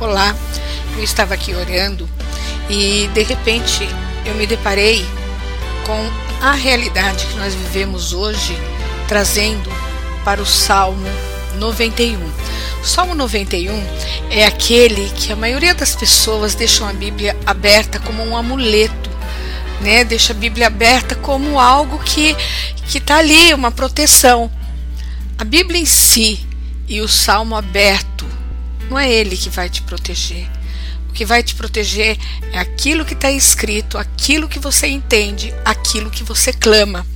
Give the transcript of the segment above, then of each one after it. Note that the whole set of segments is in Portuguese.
Olá, eu estava aqui orando e de repente eu me deparei com a realidade que nós vivemos hoje, trazendo para o Salmo 91. O Salmo 91 é aquele que a maioria das pessoas deixam a Bíblia aberta como um amuleto, né? Deixa a Bíblia aberta como algo que que está ali, uma proteção. A Bíblia em si e o Salmo aberto não é ele que vai te proteger. O que vai te proteger é aquilo que está escrito, aquilo que você entende, aquilo que você clama.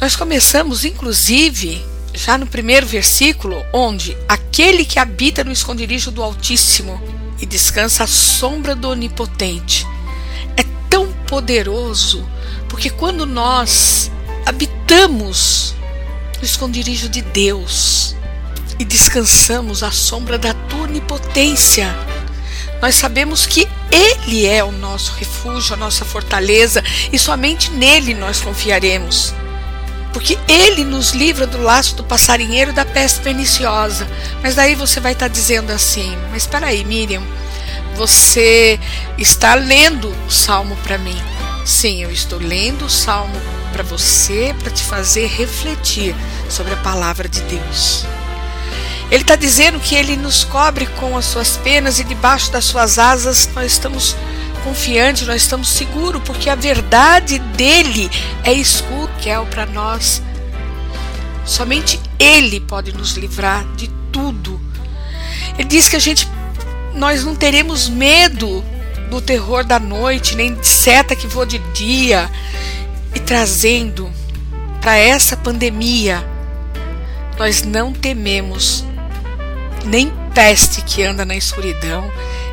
Nós começamos, inclusive, já no primeiro versículo, onde aquele que habita no esconderijo do Altíssimo e descansa à sombra do Onipotente é tão poderoso, porque quando nós habitamos no esconderijo de Deus, descansamos à sombra da tua onipotência. Nós sabemos que Ele é o nosso refúgio, a nossa fortaleza, e somente nele nós confiaremos. Porque Ele nos livra do laço do passarinheiro da peste perniciosa. Mas daí você vai estar dizendo assim: Mas espera aí, Miriam, você está lendo o salmo para mim. Sim, eu estou lendo o salmo para você, para te fazer refletir sobre a palavra de Deus. Ele está dizendo que ele nos cobre com as suas penas e debaixo das suas asas nós estamos confiantes, nós estamos seguros, porque a verdade dele é escudo, que é para nós. Somente ele pode nos livrar de tudo. Ele diz que a gente nós não teremos medo do terror da noite, nem de seta que voa de dia, e trazendo para essa pandemia, nós não tememos nem peste que anda na escuridão,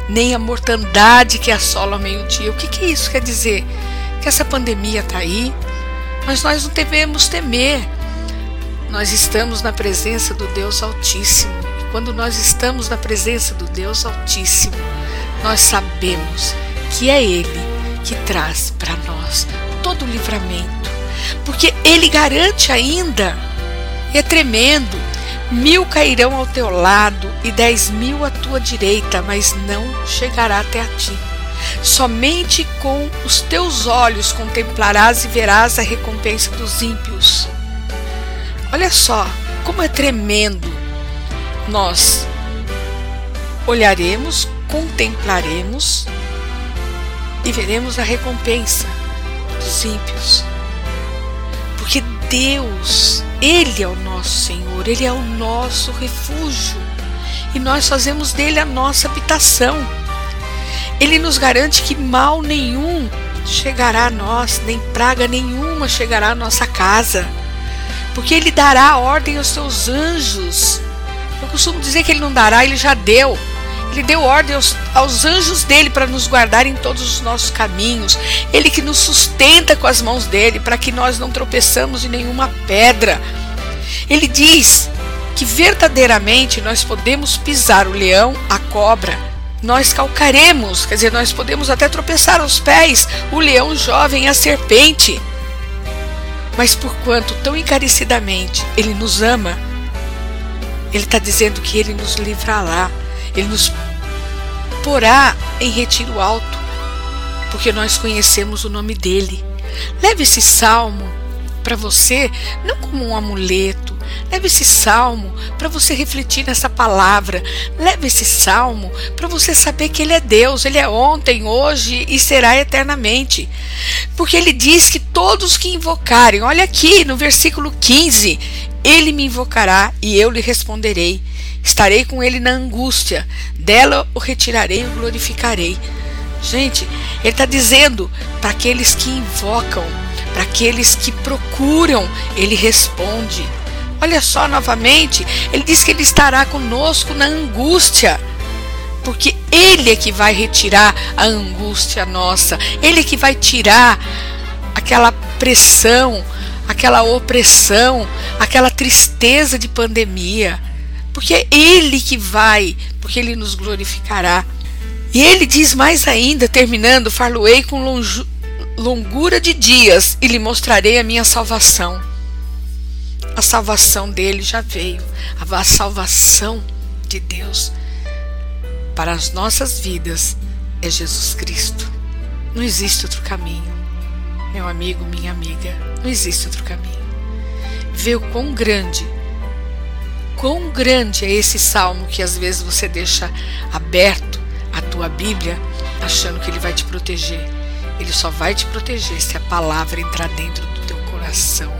nem a mortandade que assola ao meio-dia. O que, que isso quer dizer? Que essa pandemia está aí, mas nós não devemos temer. Nós estamos na presença do Deus Altíssimo. E quando nós estamos na presença do Deus Altíssimo, nós sabemos que é Ele que traz para nós todo o livramento. Porque Ele garante ainda, é tremendo, Mil cairão ao teu lado e dez mil à tua direita, mas não chegará até a ti. Somente com os teus olhos contemplarás e verás a recompensa dos ímpios. Olha só como é tremendo. Nós olharemos, contemplaremos e veremos a recompensa dos ímpios. Porque Deus ele é o nosso Senhor, Ele é o nosso refúgio e nós fazemos dele a nossa habitação. Ele nos garante que mal nenhum chegará a nós, nem praga nenhuma chegará à nossa casa, porque Ele dará ordem aos seus anjos. Eu costumo dizer que Ele não dará, Ele já deu. Ele deu ordem aos, aos anjos dele para nos guardar em todos os nossos caminhos. Ele que nos sustenta com as mãos dele para que nós não tropeçamos em nenhuma pedra. Ele diz que verdadeiramente nós podemos pisar o leão, a cobra, nós calcaremos, quer dizer, nós podemos até tropeçar aos pés o leão jovem, a serpente. Mas por quanto tão encarecidamente ele nos ama, ele está dizendo que ele nos livrará ele nos porá em retiro alto, porque nós conhecemos o nome dele. Leve esse salmo para você, não como um amuleto. Leve esse salmo para você refletir nessa palavra. Leve esse salmo para você saber que Ele é Deus, Ele é ontem, hoje e será eternamente. Porque Ele diz que todos que invocarem, olha aqui no versículo 15: Ele me invocará e eu lhe responderei. Estarei com ele na angústia, dela o retirarei e o glorificarei. Gente, ele está dizendo para aqueles que invocam, para aqueles que procuram, ele responde. Olha só novamente, ele diz que ele estará conosco na angústia, porque ele é que vai retirar a angústia nossa, ele é que vai tirar aquela pressão, aquela opressão, aquela tristeza de pandemia porque é Ele que vai, porque Ele nos glorificará. E ele diz mais ainda, terminando: Far-lo-ei com longura de dias e lhe mostrarei a minha salvação. A salvação dele já veio, a salvação de Deus para as nossas vidas é Jesus Cristo. Não existe outro caminho. Meu amigo, minha amiga, não existe outro caminho. Vê o quão grande, quão grande é esse salmo que às vezes você deixa aberto a tua Bíblia achando que ele vai te proteger. Ele só vai te proteger se a palavra entrar dentro do teu coração.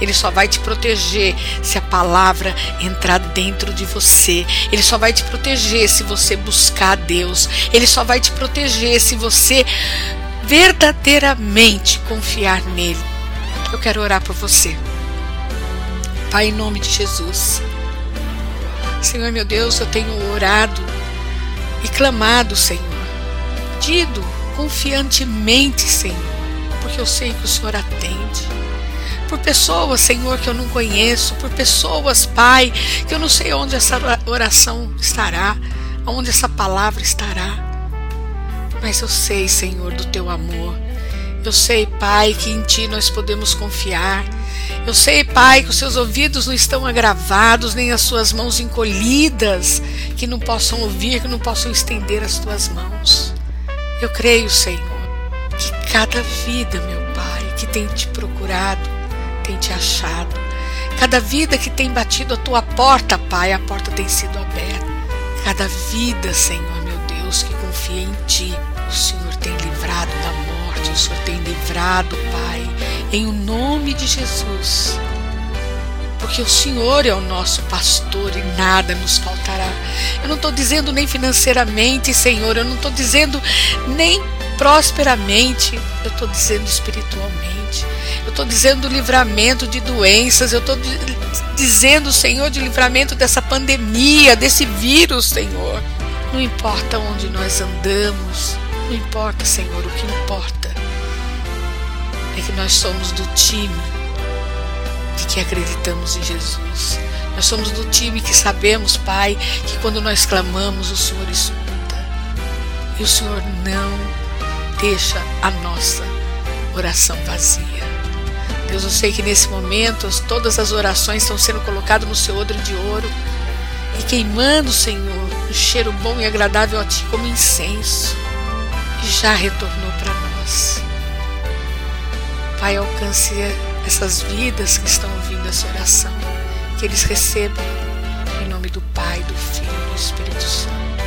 Ele só vai te proteger se a palavra entrar dentro de você. Ele só vai te proteger se você buscar Deus. Ele só vai te proteger se você verdadeiramente confiar nele. Eu quero orar por você. Pai, em nome de Jesus. Senhor meu Deus, eu tenho orado e clamado, Senhor. Pedido confiantemente, Senhor, porque eu sei que o Senhor atende. Por pessoas, Senhor, que eu não conheço, por pessoas, Pai, que eu não sei onde essa oração estará, onde essa palavra estará. Mas eu sei, Senhor, do teu amor. Eu sei, Pai, que em Ti nós podemos confiar. Eu sei, Pai, que os seus ouvidos não estão agravados, nem as suas mãos encolhidas, que não possam ouvir, que não possam estender as tuas mãos. Eu creio, Senhor, que cada vida, meu Pai, que tem te procurado, tem te achado. Cada vida que tem batido a tua porta, Pai, a porta tem sido aberta. Cada vida, Senhor, meu Deus, que confia em Ti, o Senhor tem livrado da morte, o Senhor tem livrado, Pai, em o nome de Jesus. Porque o Senhor é o nosso pastor e nada nos faltará. Eu não estou dizendo nem financeiramente, Senhor, eu não estou dizendo nem prosperamente, eu estou dizendo espiritualmente. Eu estou dizendo livramento de doenças, eu estou dizendo, Senhor, de livramento dessa pandemia, desse vírus, Senhor. Não importa onde nós andamos, não importa, Senhor, o que importa é que nós somos do time de que acreditamos em Jesus. Nós somos do time que sabemos, Pai, que quando nós clamamos, o Senhor escuta. E o Senhor não deixa a nossa oração vazia. Deus, eu sei que nesse momento todas as orações estão sendo colocadas no seu odre de ouro e queimando, Senhor, um cheiro bom e agradável a Ti como incenso já retornou para nós. Pai, alcance essas vidas que estão ouvindo essa oração, que eles recebam em nome do Pai, do Filho e do Espírito Santo.